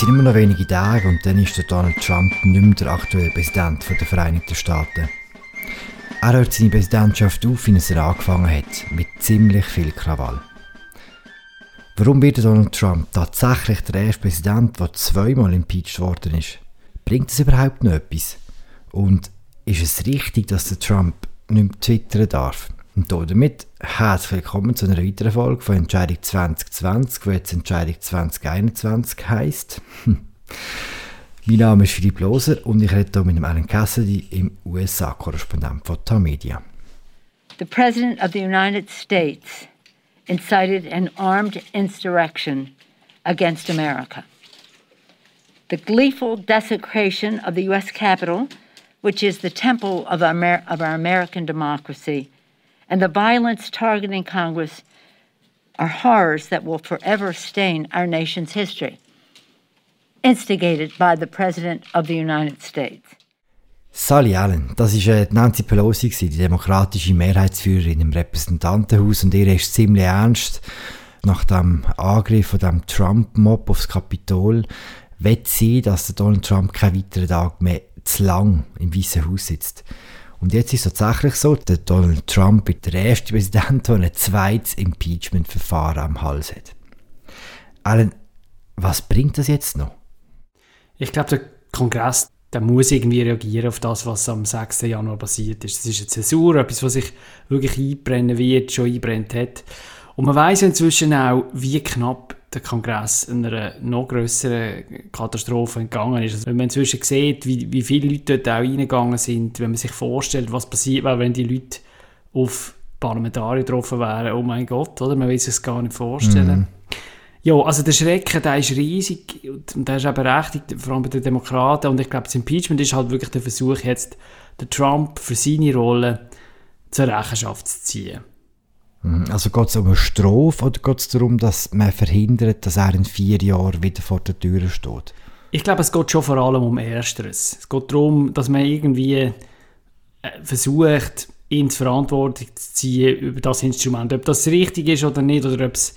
Es sind immer noch wenige Tage und dann ist der Donald Trump nicht mehr der aktuelle Präsident der Vereinigten Staaten. Er hört seine Präsidentschaft auf, wie es er angefangen hat, mit ziemlich viel Krawall. Warum wird Donald Trump tatsächlich der erste Präsident, der zweimal impeached worden ist? Bringt das überhaupt noch etwas? Und ist es richtig, dass der Trump nicht mehr twittern darf? Und damit herzlich willkommen zu einer weiteren Folge von Entscheidung 2020, die jetzt Entscheidung 2021 heisst. mein Name ist Philipp Loser und ich rede hier mit Alan Cassidy, im USA-Korrespondent von Tamedia. The President of the United States incited an armed insurrection against America. The gleeful desecration of the U.S. Capitol, which is the temple of our, of our American democracy, and the violence targeting Congress are horrors that will forever stain our nation's history, instigated by the President of the United States. Sally Allen, das ist äh, Nancy Pelosi, die demokratische Mehrheitsführerin im Repräsentantenhaus, und ihr ist ziemlich ernst nach dem Angriff von dem Trump-Mob aufs Kapitol, wird sie, dass Donald Trump keinen weiteren Tag mehr zu lang im Weißen Haus sitzt. Und jetzt ist es tatsächlich so, der Donald Trump ist der erste Präsident, der ein zweites Impeachment-Verfahren am Hals hat. Alan, was bringt das jetzt noch? Ich glaube, der Kongress der muss irgendwie reagieren auf das, was am 6. Januar passiert ist. Das ist eine Zäsur, etwas, was sich wirklich einbrennen wird, schon einbrennt hat. Und man weiß inzwischen auch, wie knapp der Kongress einer noch größeren Katastrophe entgangen ist. Also wenn man inzwischen sieht, wie, wie viele Leute dort auch reingegangen sind, wenn man sich vorstellt, was passiert wäre, wenn die Leute auf Parlamentarier getroffen wären, oh mein Gott, oder? Man will sich das gar nicht vorstellen. Mhm. Ja, also der Schrecken, der ist riesig und der ist auch berechtigt, vor allem bei den Demokraten. Und ich glaube, das Impeachment ist halt wirklich der Versuch, jetzt den Trump für seine Rolle zur Rechenschaft zu ziehen. Mhm. Also geht es um eine Strophe oder geht es darum, dass man verhindert, dass er in vier Jahren wieder vor der Tür steht? Ich glaube, es geht schon vor allem um Ersteres. Es geht darum, dass man irgendwie äh, versucht, ihn zur Verantwortung zu ziehen über das Instrument. Ob das richtig ist oder nicht, oder ob es,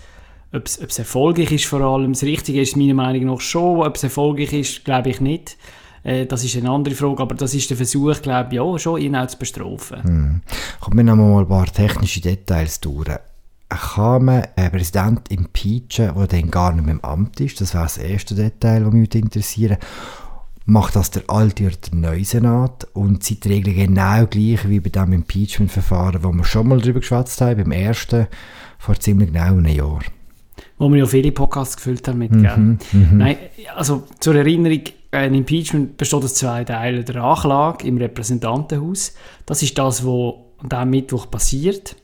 ob es, ob es erfolgreich ist vor allem. Das Richtige ist meiner Meinung nach schon. Ob es erfolgreich ist, glaube ich nicht. Äh, das ist eine andere Frage, aber das ist der Versuch, glaube ich, ja, schon ihn auch zu bestrafen. Hm. Kommen wir noch mal ein paar technische Details durch. Kann man einen Präsident impeachen, der dann gar nicht mehr im Amt ist? Das wäre das erste Detail, das mich interessieren Macht das der alte oder der neue Senat? Und sind die Regeln genau gleich wie bei dem Impeachment-Verfahren, wo wir schon mal darüber geschwatzt haben, beim ersten, vor ziemlich genau einem Jahr? Wo wir ja viele Podcasts gefüllt haben mit, mhm, mhm. Nein, also zur Erinnerung, ein Impeachment besteht aus zwei Teilen. Der Anklage im Repräsentantenhaus, das ist das, was an diesem Mittwoch passiert.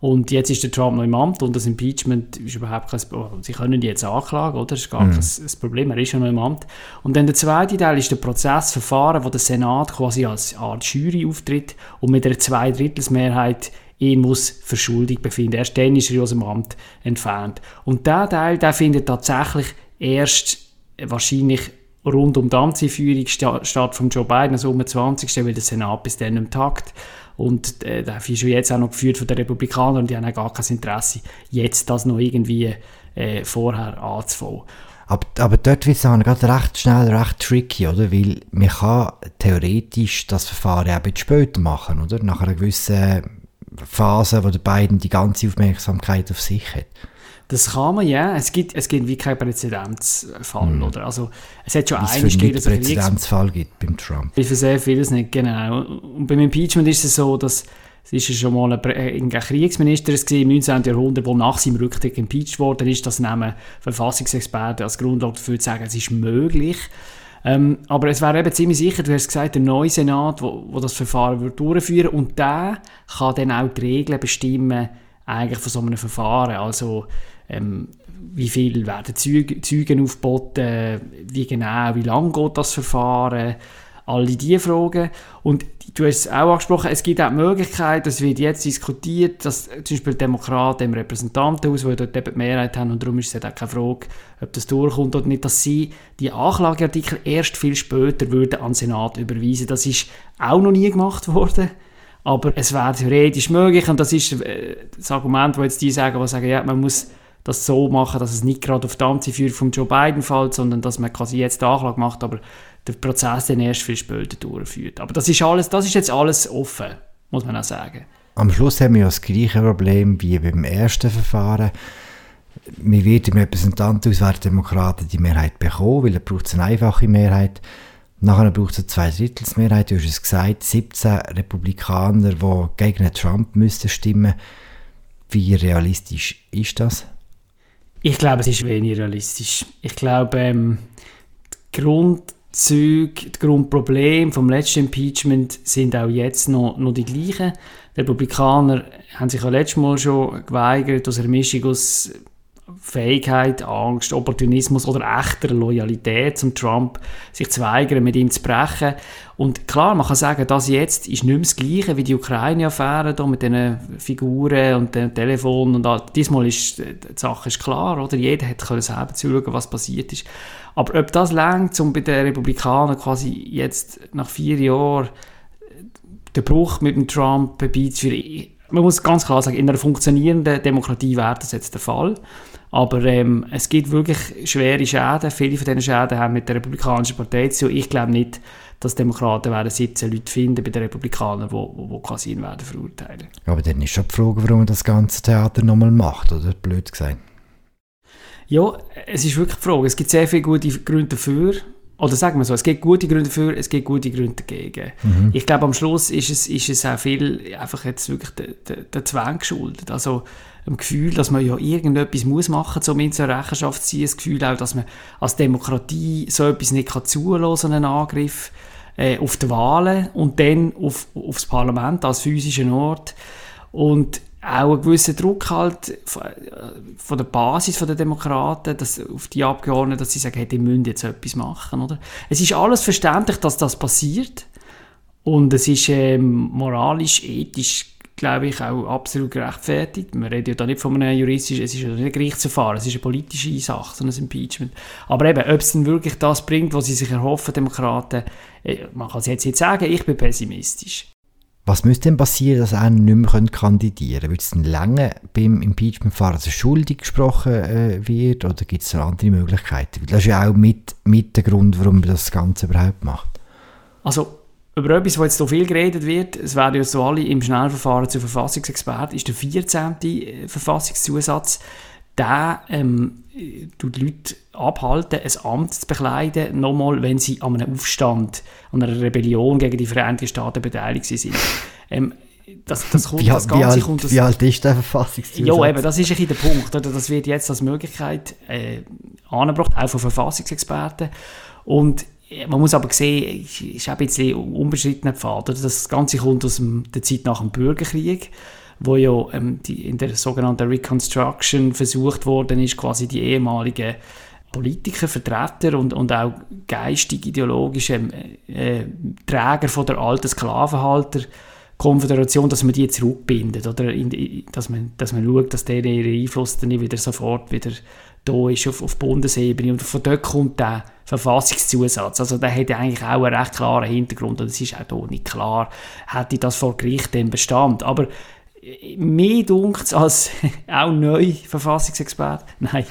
Und jetzt ist der Trump noch im Amt und das Impeachment ist überhaupt kein Problem. Sie können jetzt anklagen, oder? Das ist gar mhm. kein Problem, er ist ja noch im Amt. Und dann der zweite Teil ist der Prozessverfahren, wo der Senat quasi als Art Jury auftritt und mit einer Zweidrittelsmehrheit ihn muss für schuldig befinden. Erst dann ist er aus dem Amt entfernt. Und der Teil, der findet tatsächlich erst wahrscheinlich rund um die Amtseinführung statt von Joe Biden, also um den 20. weil der Senat bis dann im Takt. Und äh, der ist jetzt auch noch geführt von den Republikanern und die haben auch gar kein Interesse, jetzt das noch irgendwie äh, vorher anzufangen. Aber, aber dort wird es dann gerade recht schnell, recht tricky, oder? Weil man kann theoretisch das Verfahren auch ein bisschen später machen, oder? Nach einer gewissen Phase, wo der Biden die ganze Aufmerksamkeit auf sich hat. Das kann man, ja. Es gibt, es gibt wie keinen Präzedenzfall, mhm. oder? Also, es hat schon einen gegeben, dass es einen Präzedenzfall gibt beim Trump. Für sehr vieles nicht, genau. Und beim Impeachment ist es so, dass es ist ja schon mal ein, ein Kriegsminister im 19. Jahrhundert, der nach seinem Rücktritt impeached worden ist. Das nehmen Verfassungsexperten als Grundlage dafür zu sagen, es ist möglich. Ähm, aber es wäre eben ziemlich sicher, du hast gesagt, der neue Senat, wo, wo das Verfahren wird durchführen und der kann dann auch die Regeln bestimmen, eigentlich von so einem Verfahren. Also ähm, wie viel werden Zeugen, aufgeboten, wie genau, wie lange geht das Verfahren, alle diese Fragen. Und du hast es auch angesprochen, es gibt auch die Möglichkeit, das wird jetzt diskutiert, dass zum Beispiel Demokraten im Repräsentantenhaus, die dort eben die Mehrheit haben, und darum ist es auch keine Frage, ob das durchkommt oder nicht, dass sie die Anklageartikel erst viel später würden an den Senat überweisen. Das ist auch noch nie gemacht worden. Aber es wäre theoretisch möglich und das ist äh, das Argument, wo jetzt die sagen, die sagen, ja, man muss das so machen, dass es nicht gerade auf die Amtsführung von Joe Biden fällt, sondern dass man quasi jetzt die Anklage macht, aber der Prozess dann erst viel später durchführt. Aber das ist, alles, das ist jetzt alles offen, muss man auch sagen. Am Schluss haben wir ja das gleiche Problem wie beim ersten Verfahren. Man wird im Repräsentantenhaus der Demokraten die Mehrheit bekommen, weil er braucht eine einfache Mehrheit. Nachher braucht es eine Zweidrittelsmehrheit. Du hast es gesagt, 17 Republikaner, die gegen Trump müssten stimmen. Wie realistisch ist das? Ich glaube, es ist wenig realistisch. Ich glaube, ähm, die Grundzüge, die Grundprobleme vom letzten Impeachment sind auch jetzt noch, noch die gleichen. Die Republikaner haben sich ja letztes Mal schon geweigert, aus einer Mischung aus Fähigkeit, Angst, Opportunismus oder echter Loyalität zum Trump, sich zu weigern, mit ihm zu brechen. Und klar, man kann sagen, das jetzt ist nicht mehr das Gleiche wie die Ukraine-Affäre mit den Figuren und dem Telefon und all. Diesmal ist die Sache ist klar, oder? Jeder hat selber zuschauen, was passiert ist. Aber ob das längt, um bei den Republikanern quasi jetzt nach vier Jahren den Bruch mit dem Trump beizuführen, man muss ganz klar sagen, in einer funktionierenden Demokratie wäre das jetzt der Fall. Aber ähm, es gibt wirklich schwere Schäden. Viele von diesen Schäden haben mit der Republikanischen Partei zu Ich glaube nicht, dass Demokraten werden 17 Leute finden bei den Republikanern, die wo, wo quasi ihn werden verurteilen. Aber dann ist schon die Frage, warum man das ganze Theater nochmal macht, oder? Blöd gesagt. Ja, es ist wirklich die Frage. Es gibt sehr viele gute Gründe dafür. Oder sagen wir so, es gibt gute Gründe dafür, es gibt gute Gründe dagegen. Mhm. Ich glaube, am Schluss ist es, ist es auch viel einfach jetzt wirklich der, der, der Zwang geschuldet. Also dem Gefühl, dass man ja irgendetwas muss machen muss, um ihn zur Rechenschaft zu ziehen. Das Gefühl auch, dass man als Demokratie so etwas nicht kann zulassen einen Angriff äh, auf die Wahlen und dann auf, auf das Parlament als physischen Ort. Und auch ein gewisser Druck halt von der Basis der Demokraten, dass, auf die Abgeordneten, dass sie sagen, hey, die müssen jetzt etwas machen. Oder? Es ist alles verständlich, dass das passiert und es ist ähm, moralisch, ethisch, glaube ich, auch absolut gerechtfertigt. Man redet ja da nicht von einem juristischen, es ist ja nicht ein Gerichtsverfahren, es ist eine politische Sache, so ein Impeachment. Aber eben, ob es dann wirklich das bringt, was sie sich erhoffen, Demokraten, äh, man kann es jetzt nicht sagen, ich bin pessimistisch. Was müsste denn passieren, dass er nicht mehr kandidieren könnte? Wird es dann lange beim Impeachment-Verfahren, er schuldig gesprochen äh, wird oder gibt es andere Möglichkeiten? Das ist ja auch mit, mit der Grund, warum man das Ganze überhaupt macht. Also über etwas, was jetzt so viel geredet wird, es werden ja so alle im Schnellverfahren zu Verfassungsexperten, ist der 14. Äh, Verfassungszusatz, der ähm, tut Leute abhalten, ein Amt zu bekleiden, nochmal, wenn sie an einem Aufstand, an einer Rebellion gegen die Vereinigten Staaten beteiligt sind. Ähm, das, das kommt, wie, das Ganze wie alt, kommt das, wie alt ist der Verfassungszusatz? Ja, eben, das ist ein der Punkt. Oder? Das wird jetzt als Möglichkeit äh, angebracht, auch von Verfassungsexperten. Und man muss aber sehen, es ist auch ein bisschen unbeschrittener Pfad. Oder? Das Ganze kommt aus dem, der Zeit nach dem Bürgerkrieg wo ja ähm, die, in der sogenannten Reconstruction versucht worden ist, quasi die ehemaligen Politiker, Vertreter und, und auch geistig ideologische äh, Träger von der alten Sklavenhalter Konföderation, dass man die zurückbindet oder in, dass, man, dass man schaut, dass der ihre Einfluss dann nicht wieder sofort wieder da ist auf, auf Bundesebene und von dort kommt der Verfassungszusatz. Also der hat eigentlich auch einen recht klaren Hintergrund und es ist auch hier nicht klar, hätte das vor Gericht dann Bestand. Aber mehr dunkt als auch neu Verfassungsexperte. Nein,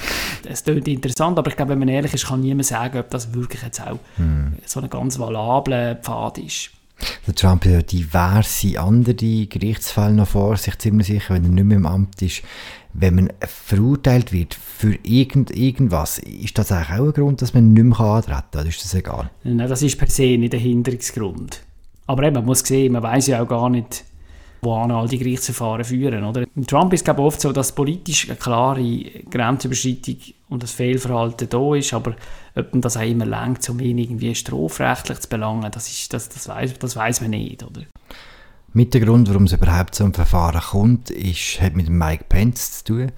das klingt interessant, aber ich glaube, wenn man ehrlich ist, kann niemand sagen, ob das wirklich jetzt auch hm. so ein ganz valabler Pfad ist. Der Trump hat ja diverse andere Gerichtsfälle noch vor sich, ziemlich sicher, wenn er nicht mehr im Amt ist. Wenn man verurteilt wird für irgend, irgendwas, ist das eigentlich auch ein Grund, dass man nicht mehr antreten kann? Oder ist das egal? Nein, das ist per se nicht der Hinderungsgrund. Aber eben, man muss sehen, man weiß ja auch gar nicht, wohin all die Gerichtsverfahren führen. Oder? Im Trump ist es oft so, dass politisch eine klare Grenzüberschreitung und das Fehlverhalten da ist, aber ob man das auch immer lenkt, um ihn irgendwie strafrechtlich zu belangen, das, ist, das, das, weiß, das weiß man nicht. Oder? Mit dem Grund, warum es überhaupt zu einem Verfahren kommt, ist, hat mit Mike Pence zu tun.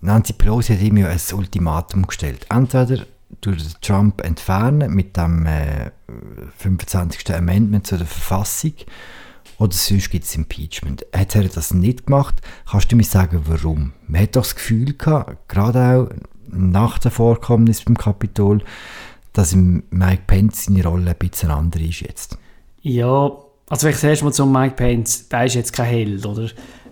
Nancy Pelosi hat ihm ja ein Ultimatum gestellt. Entweder durch Trump entfernen mit dem äh, 25. Amendment zu der Verfassung oder sonst gibt es Impeachment. Hat er das nicht gemacht? Kannst du mir sagen, warum? Man hat doch das Gefühl gehabt, gerade auch nach dem Vorkommnis beim Kapitol, dass Mike Pence seine Rolle ein bisschen andere ist jetzt. Ja, also ich zuerst mal zum Mike Pence, der ist jetzt kein Held, oder?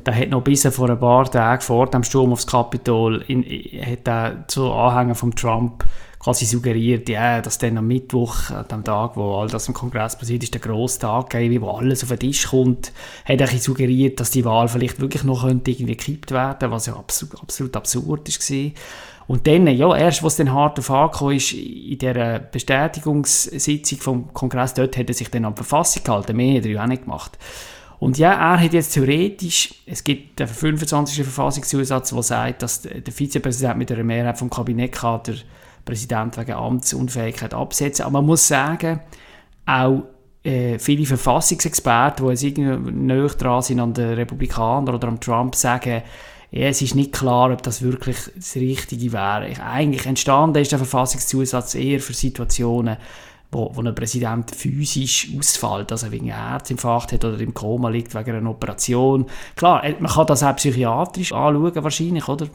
da hat noch bis vor ein paar Tagen vor dem Sturm aufs Kapitol in, hat zu Anhängern von Trump quasi suggeriert, ja, dass dann am Mittwoch, an dem Tag, wo all das im Kongress passiert ist, der grosse Tag gäbe, wo alles auf den Tisch kommt, hat er suggeriert, dass die Wahl vielleicht wirklich noch könnte irgendwie gekippt werden, was ja absolut, absolut absurd war. Und dann, ja, erst, was dann hart auf angekommen ist, in dieser Bestätigungssitzung vom Kongress, dort hat er sich dann an die Verfassung gehalten, mehr hat er ja auch nicht gemacht. Und ja, er hat jetzt theoretisch, es gibt den 25. Verfassungszusatz, der sagt, dass der Vizepräsident mit einer Mehrheit vom Kabinett kann der Präsident wegen Amtsunfähigkeit absetzen. Aber man muss sagen, auch äh, viele Verfassungsexperten, die jetzt näher dran sind an den Republikanern oder an Trump, sagen, ja, es ist nicht klar, ob das wirklich das Richtige wäre. Eigentlich entstanden ist der Verfassungszusatz eher für Situationen, wo, wo ein Präsident physisch ausfällt, also wegen einem Herzinfarkt hat oder im Koma liegt wegen einer Operation. Klar, äh, man kann das auch psychiatrisch anschauen wahrscheinlich, oder?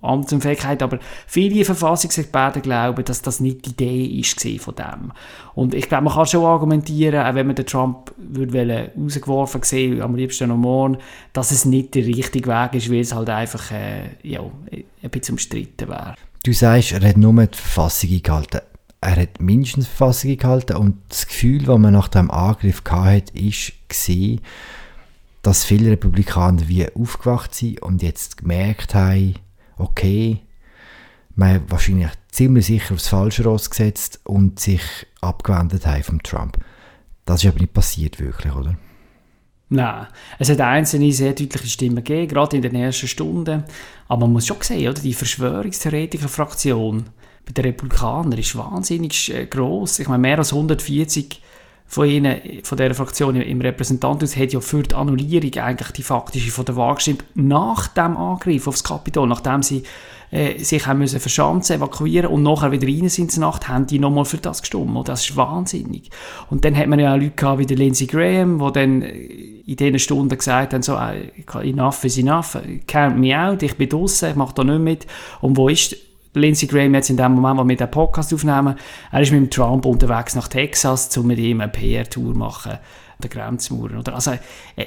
Amtsunfähigkeit, aber viele Verfassungsexperten glauben, dass das nicht die Idee ist von dem. Und ich glaube, man kann schon argumentieren, auch wenn man den Trump würde rausgeworfen sehen, am liebsten noch morgen, dass es nicht der richtige Weg ist, weil es halt einfach äh, ja, ein bisschen umstritten wäre. Du sagst, er hat nur die Verfassung eingehalten er hat mindestens Verfassung gehalten und das Gefühl, das man nach dem Angriff hatte, ist war, dass viele Republikaner wie aufgewacht sind und jetzt gemerkt haben, okay, man hat wahrscheinlich ziemlich sicher aufs falsche Ross gesetzt und sich abgewendet haben vom Trump. Das ist aber nicht passiert wirklich, oder? Nein, es hat einzelne sehr deutliche Stimmen gegeben, gerade in den ersten Stunden. Aber man muss schon sehen, oder? die Verschwörungstheoretiker-Fraktion, bei den Republikanern ist wahnsinnig äh, groß. Ich meine, mehr als 140 von ihnen, von dieser Fraktion im Repräsentantenhaus, hat ja für die Annullierung eigentlich die faktische von der Wahl gestimmt, nach dem Angriff aufs Kapitol, nachdem sie äh, sich haben müssen verschanzen, evakuieren und nachher wieder rein sind in Nacht, haben die nochmal für das gestimmt. das ist wahnsinnig. Und dann hat man ja auch Leute gehabt wie der Lindsey Graham, die dann in diesen Stunden gesagt haben, so, äh, enough is enough, count me out, ich bin draussen, ich mache da nicht mit. Und wo ist Lindsey Graham jetzt in dem Moment, wo wir den Podcast aufnehmen, er ist mit Trump unterwegs nach Texas, um mit ihm eine PR-Tour machen, der Grenzmauer. Oder? Also, äh,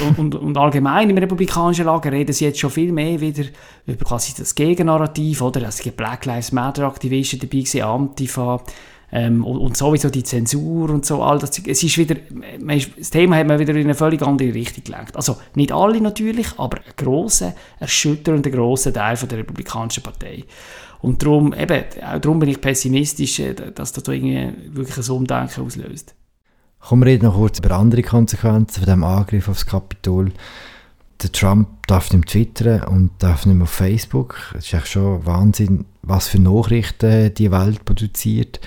und, und, und, allgemein im republikanischen Lager reden sie jetzt schon viel mehr wieder über quasi das Gegennarrativ, oder? Es gibt Black Lives Matter Aktivisten dabei, Antifa, ähm, und, und, sowieso die Zensur und so, all das. Es ist wieder, ist, das Thema hat man wieder in eine völlig andere Richtung gelenkt. Also nicht alle natürlich, aber ein grosser, erschütternder grosser Teil von der Republikanischen Partei. Und darum, eben, auch darum bin ich pessimistisch, äh, dass das wirklich ein Umdenken auslöst. Kommen wir noch kurz über andere Konsequenzen von dem Angriff aufs Kapitol. Der Trump darf nicht mehr twittern und darf nicht mehr auf Facebook. Es ist echt schon Wahnsinn, was für Nachrichten die Welt produziert.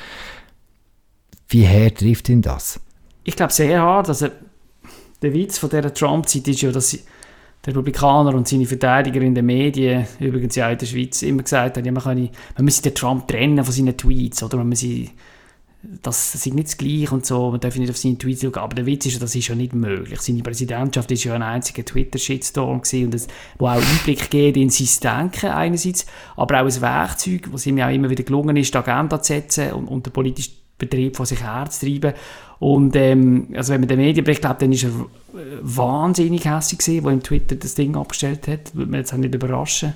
Wie hart trifft ihn das? Ich glaube sehr hart. Also, der Witz von dieser Trump-Zeit ist ja, dass der Republikaner und seine Verteidiger in den Medien, übrigens ja in der Schweiz, immer gesagt haben, ja, man, kann, man müsse den Trump trennen von seinen Tweets oder man müsse das ist nicht das Gleiche und so, man darf nicht auf seine Tweets schauen, aber der Witz ist, das ist ja nicht möglich. Seine Präsidentschaft ist ja ein einziger Twitter-Shitstorm gewesen und das, wo auch Einblick gibt in sein Denken einerseits, aber auch ein Werkzeug, was ihm ja auch immer wieder gelungen ist, die Agenda zu setzen und, und den politischen Betrieb von sich herzutreiben. Und ähm, also wenn man den Medienbericht glaubt, dann ist er wahnsinnig hässlich gewesen, wo ihm Twitter das Ding abgestellt hat, würde mich jetzt auch nicht überraschen.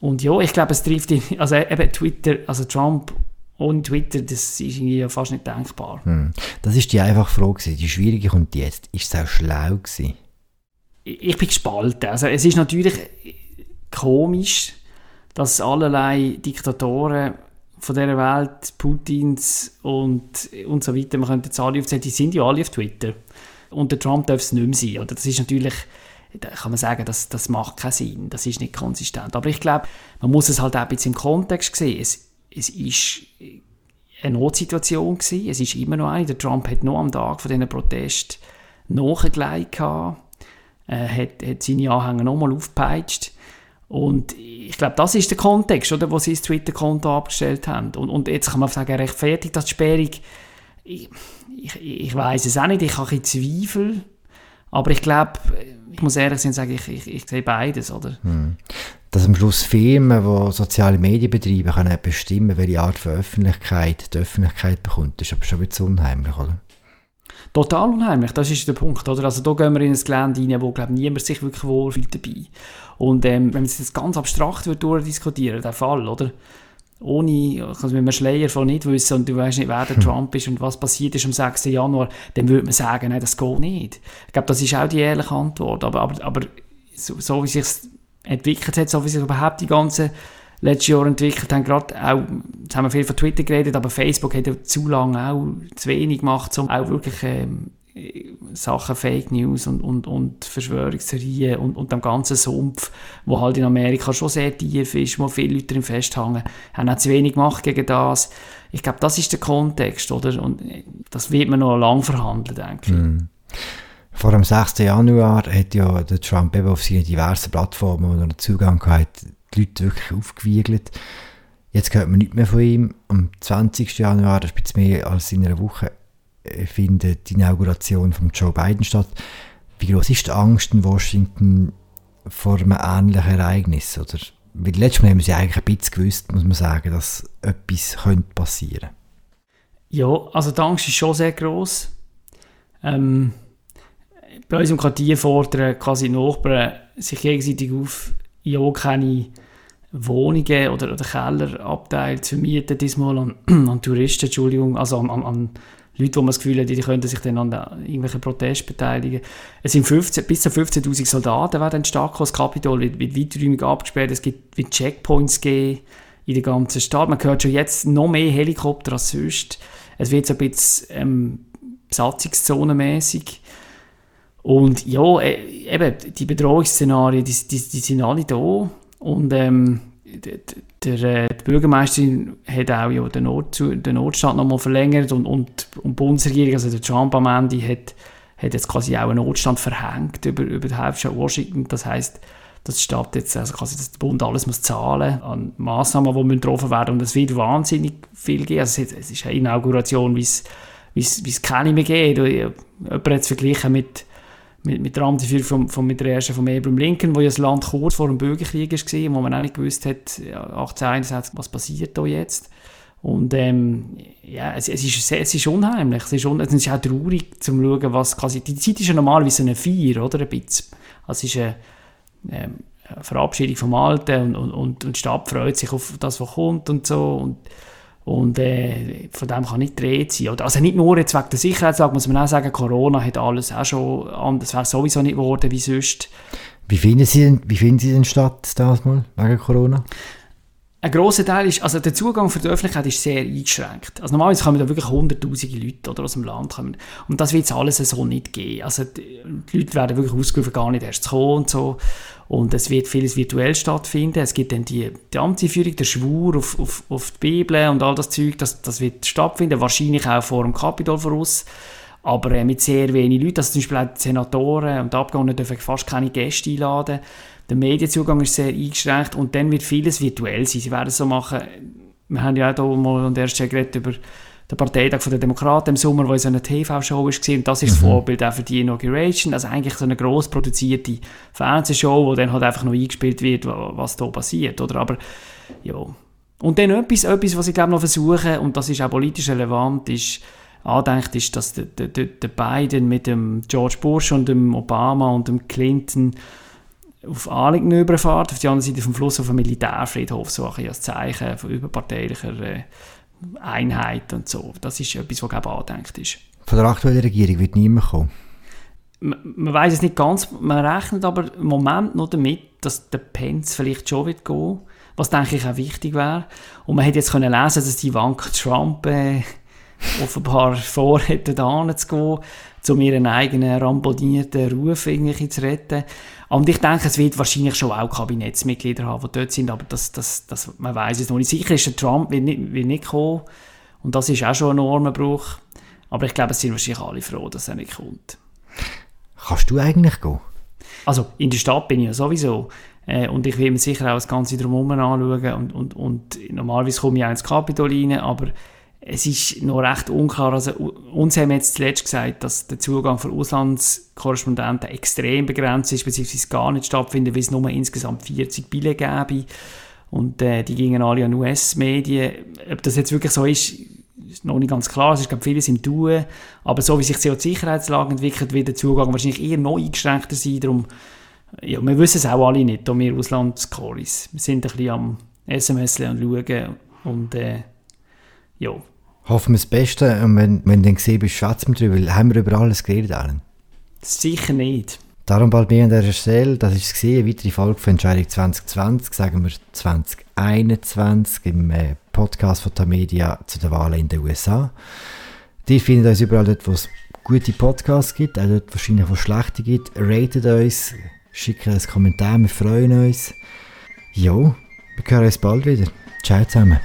Und ja, ich glaube, es trifft ihn, also eben Twitter, also Trump ohne Twitter, das ist irgendwie fast nicht denkbar. Hm. Das ist die einfache Frage. Die schwierige kommt jetzt. Ist es auch schlau gewesen? Ich, ich bin gespalten. Also es ist natürlich komisch, dass allerlei Diktatoren von dieser Welt, Putins und, und so weiter, man könnte jetzt alle aufzählen, die sind ja alle auf Twitter. Und der Trump darf es nicht mehr sein. Oder? Das ist natürlich, da kann man sagen, das, das macht keinen Sinn, das ist nicht konsistent. Aber ich glaube, man muss es halt auch ein bisschen im Kontext sehen. Es, es ist eine Notsituation gewesen. Es ist immer noch eine. Der Trump hat noch am Tag von diesen Protesten nachgelegt gehabt, äh, hat, hat seine Anhänger nochmal aufgepeitscht. Und ich glaube, das ist der Kontext, oder, wo sie das Twitter-Konto abgestellt haben. Und, und jetzt kann man sagen, rechtfertigt das die Sperrung? Ich, ich, ich weiß es auch nicht, ich habe Zweifel. Aber ich glaube, ich muss ehrlich sein sagen, ich, ich, ich sehe beides, oder? Hm dass am Schluss Firmen, die soziale Medien betreiben, können bestimmen, welche Art von Öffentlichkeit die Öffentlichkeit bekommt. Das ist aber schon ein bisschen unheimlich, oder? Total unheimlich, das ist der Punkt. Oder? Also da gehen wir in ein Gelände rein, wo glaub, niemand sich wirklich wohlfühlt dabei. Und ähm, wenn man das ganz abstrakt wird durchdiskutieren, der Fall, oder? Ohne, also mit einem Schleier von nicht wissen und du weißt nicht, wer der hm. Trump ist und was passiert ist am 6. Januar, dann würde man sagen, nein, das geht nicht. Ich glaube, das ist auch die ehrliche Antwort. Aber, aber, aber so, so wie sich entwickelt hat, so wie sich überhaupt die ganze letztes Jahr entwickelt haben, gerade auch, jetzt haben wir viel von Twitter geredet, aber Facebook hat ja zu lange auch zu wenig gemacht, um auch wirklich ähm, Sachen Fake News und, und, und Verschwörungstheorien und, und dem ganzen Sumpf, wo halt in Amerika schon sehr tief ist, wo viele Leute drin festhängen, haben auch zu wenig gemacht gegen das. Ich glaube, das ist der Kontext, oder? Und das wird man noch lange verhandeln, denke ich. Mm. Vor dem 6. Januar hat ja der Trump eben auf seinen diversen Plattformen, wo er Zugang hat, die Leute wirklich aufgewiegelt. Jetzt hört man nicht mehr von ihm. Am 20. Januar, das ist mehr als in einer Woche, äh, findet die Inauguration von Joe Biden statt. Wie groß ist die Angst in Washington vor einem ähnlichen Ereignis? Oder? Weil letztes Mal haben sie eigentlich ein bisschen gewusst, muss man sagen, dass etwas könnte passieren könnte. Ja, also die Angst ist schon sehr groß. Ähm, bei uns im Quartier fordern quasi Nachbarn sich gegenseitig auf, ja keine Wohnungen oder, oder Kellerabteile zu vermieten, diesmal an, an Touristen, Entschuldigung, also an, an, an Leute, wo man das Gefühl hat, die könnten sich dann an irgendwelchen Protesten beteiligen. Es sind 15, bis zu 15'000 Soldaten werden stark Das Kapitol wird, wird weiträumig abgesperrt, es gibt wird Checkpoints geben in der ganzen Stadt. Man hört schon jetzt noch mehr Helikopter als sonst. Es wird so ein bisschen ähm, besatzungszonenmäßig. Und ja, äh, eben, die Bedrohungsszenarien, die, die, die sind alle da. Und ähm, der, äh, die Bürgermeisterin hat auch ja den, Not, den Notstand nochmal verlängert und, und, und die Bundesregierung, also der Trump am Ende, hat, hat jetzt quasi auch einen Notstand verhängt über, über die Hauptstadt Washington. Das heißt, dass die Stadt jetzt, also quasi, dass der Bund alles muss zahlen an Massnahmen, die getroffen werden und es wird wahnsinnig viel geben. Also es, ist eine Inauguration, wie es, wie es, wie es keine mehr geht. Jemand hat es verglichen mit mit, mit der Amtsführung von, von, mit der ersten von Abraham Lincoln, wo ja das Land kurz vor dem Bürgerkrieg war, wo man auch nicht gewusst hat, 1861, was passiert da jetzt. Und ähm, ja, es, es, ist, es ist unheimlich, es ist, un, es ist auch traurig zu schauen, was quasi, die Zeit ist ja normalerweise eine Feier, oder, ein bisschen. Also es ist eine, ähm, eine Verabschiedung vom Alten und, und, und die Stadt freut sich auf das, was kommt und so. Und, und äh, von dem kann nicht dreht sein. Also nicht nur jetzt wegen der Sicherheitslage, muss man auch sagen, Corona hat alles auch schon anders, wäre sowieso nicht geworden wie sonst. Wie finden Sie denn, wie finden Sie denn statt das mal wegen Corona? Ein grosser Teil ist, also der Zugang für die Öffentlichkeit ist sehr eingeschränkt. Also normalerweise kommen da wirklich hunderttausende Leute oder aus dem Land kommen. Und das wird es alles so nicht geben. Also die, die Leute werden wirklich ausgerufen, gar nicht erst zu kommen und so. Und es wird vieles virtuell stattfinden. Es gibt dann die, die Amtseinführung, der Schwur auf, auf, auf die Bibel und all das Zeug, das, das wird stattfinden. Wahrscheinlich auch vor dem Kapitol voraus. Aber äh, mit sehr wenig Leuten. Also zum Beispiel auch die Senatoren und die Abgeordneten dürfen fast keine Gäste einladen. Der Medienzugang ist sehr eingeschränkt und dann wird vieles virtuell sein. Sie werden es so machen, wir haben ja auch hier mal an der Stelle geredet über den Parteitag der Demokraten im Sommer, wo so eine TV-Show war und das ist mhm. das Vorbild auch für die Inauguration, also eigentlich so eine gross produzierte Fernsehshow, wo dann halt einfach noch eingespielt wird, was da passiert, oder? Aber, ja. Und dann etwas, etwas was ich glaube noch versuche, und das ist auch politisch relevant, ist, andenkt, ist, dass der, der, der Biden mit dem George Bush und dem Obama und dem Clinton auf Arlington überfahrt, auf die andere Seite vom Fluss auf einem Militärfriedhof, so ein als Zeichen von überparteilicher äh, Einheit und so. Das ist etwas, was glaube ich angedenkt ist. Von der aktuellen Regierung wird niemand kommen? Man, man weiß es nicht ganz, man rechnet aber im Moment noch damit, dass der Pence vielleicht schon wird gehen was denke ich auch wichtig wäre. Und man hätte jetzt können lesen, dass die Wank Trump äh, offenbar vorhätte, da zu gehen, um ihren eigenen ramponierten Ruf irgendwie zu retten. Und ich denke, es wird wahrscheinlich schon auch Kabinettsmitglieder haben, die dort sind, aber das, das, das, man weiß es noch nicht. Sicher ist der Trump wird nicht, wird nicht kommen und das ist auch schon ein Normenbruch. Aber ich glaube, es sind wahrscheinlich alle froh, dass er nicht kommt. Kannst du eigentlich gehen? Also in der Stadt bin ich ja sowieso. Äh, und ich will mir sicher auch das Ganze drumherum anschauen. Und, und, und normalerweise komme ich auch ins Kapitol rein, aber es ist noch recht unklar. Also, uns haben jetzt zuletzt gesagt, dass der Zugang für Auslandskorrespondenten extrem begrenzt ist, beziehungsweise gar nicht stattfindet, weil es nur insgesamt 40 Bille gäbe. Und äh, die gingen alle an US-Medien. Ob das jetzt wirklich so ist, ist noch nicht ganz klar, es ist glaube vieles im Tun, aber so wie sich die Sicherheitslage entwickelt, wird der Zugang wahrscheinlich eher noch eingeschränkter sein, darum, ja, wir wissen es auch alle nicht, da wir Auslandskoris. Wir sind ein bisschen am SMS und schauen und äh, ja. Hoffen wir das Beste und wenn, wenn du dann gesehen bist, schwätzen wir drüber, haben wir über alles geredet, Alan? Sicher nicht. Darum bald mehr an dieser Stelle, das ist gesehen, eine weitere Folge von Entscheidung 2020, sagen wir 2021 im äh, Podcast von der Media zu den Wahlen in den USA. Die findet uns überall dort, wo es gute Podcasts gibt, auch dort wahrscheinlich, wo es schlechte gibt. Ratet uns, schickt einen Kommentar, wir freuen uns. Jo, wir hören uns bald wieder. Ciao zusammen.